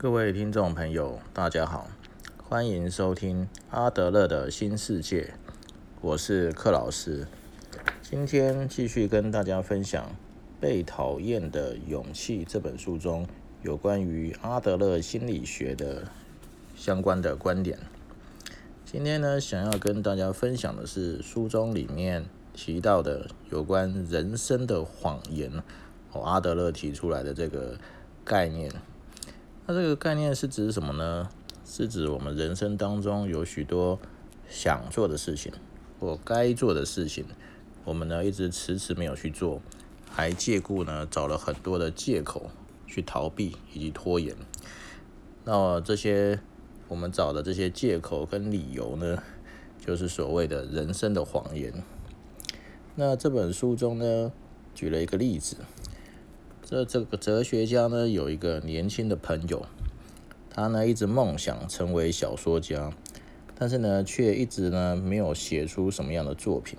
各位听众朋友，大家好，欢迎收听阿德勒的新世界，我是克老师。今天继续跟大家分享《被讨厌的勇气》这本书中有关于阿德勒心理学的相关的观点。今天呢，想要跟大家分享的是书中里面提到的有关人生的谎言，哦，阿德勒提出来的这个概念。那这个概念是指什么呢？是指我们人生当中有许多想做的事情或该做的事情，我们呢一直迟迟没有去做，还借故呢找了很多的借口去逃避以及拖延。那这些我们找的这些借口跟理由呢，就是所谓的人生的谎言。那这本书中呢，举了一个例子。这这个哲学家呢，有一个年轻的朋友，他呢一直梦想成为小说家，但是呢却一直呢没有写出什么样的作品。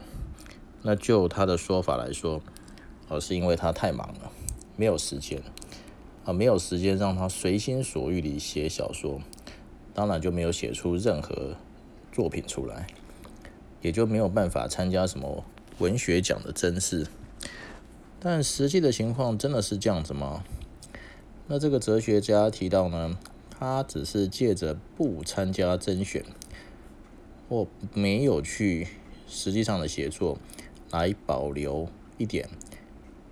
那就他的说法来说，而是因为他太忙了，没有时间啊，没有时间让他随心所欲地写小说，当然就没有写出任何作品出来，也就没有办法参加什么文学奖的甄试。但实际的情况真的是这样子吗？那这个哲学家提到呢，他只是借着不参加甄选或没有去实际上的写作，来保留一点，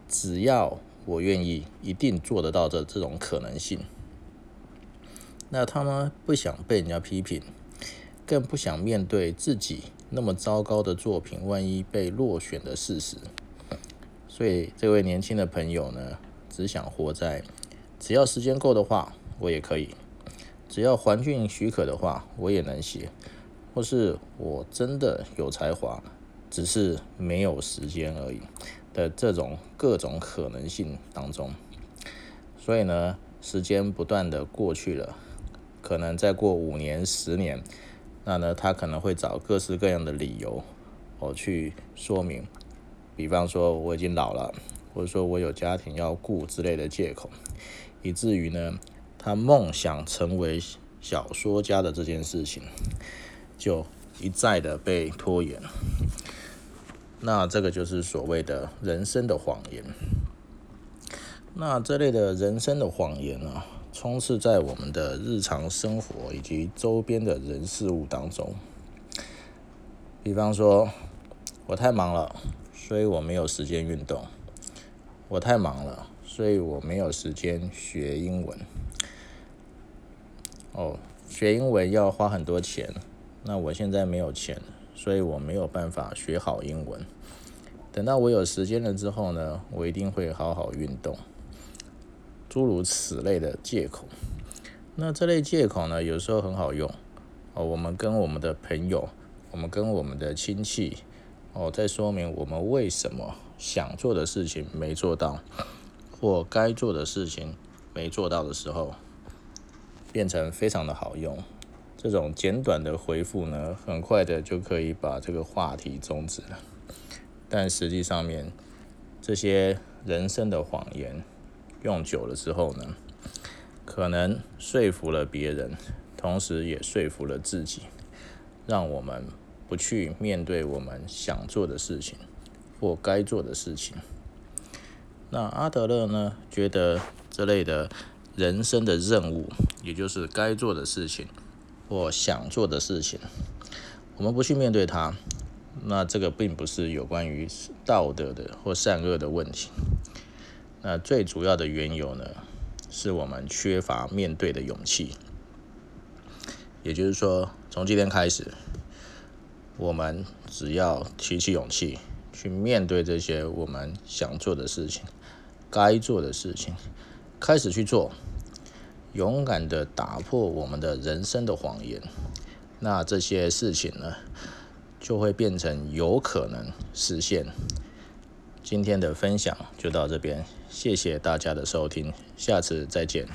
只要我愿意，一定做得到的这种可能性。那他呢，不想被人家批评，更不想面对自己那么糟糕的作品，万一被落选的事实。所以，这位年轻的朋友呢，只想活在只要时间够的话，我也可以；只要环境许可的话，我也能写；或是我真的有才华，只是没有时间而已的这种各种可能性当中。所以呢，时间不断的过去了，可能再过五年、十年，那呢，他可能会找各式各样的理由，我去说明。比方说我已经老了，或者说我有家庭要顾之类的借口，以至于呢，他梦想成为小说家的这件事情，就一再的被拖延。那这个就是所谓的人生的谎言。那这类的人生的谎言呢，充斥在我们的日常生活以及周边的人事物当中。比方说，我太忙了。所以我没有时间运动，我太忙了，所以我没有时间学英文。哦，学英文要花很多钱，那我现在没有钱，所以我没有办法学好英文。等到我有时间了之后呢，我一定会好好运动。诸如此类的借口，那这类借口呢，有时候很好用。哦，我们跟我们的朋友，我们跟我们的亲戚。哦，在说明我们为什么想做的事情没做到，或该做的事情没做到的时候，变成非常的好用。这种简短的回复呢，很快的就可以把这个话题终止了。但实际上面，这些人生的谎言用久了之后呢，可能说服了别人，同时也说服了自己，让我们。不去面对我们想做的事情或该做的事情。那阿德勒呢？觉得这类的人生的任务，也就是该做的事情或想做的事情，我们不去面对它，那这个并不是有关于道德的或善恶的问题。那最主要的缘由呢，是我们缺乏面对的勇气。也就是说，从今天开始。我们只要提起勇气去面对这些我们想做的事情、该做的事情，开始去做，勇敢的打破我们的人生的谎言，那这些事情呢，就会变成有可能实现。今天的分享就到这边，谢谢大家的收听，下次再见。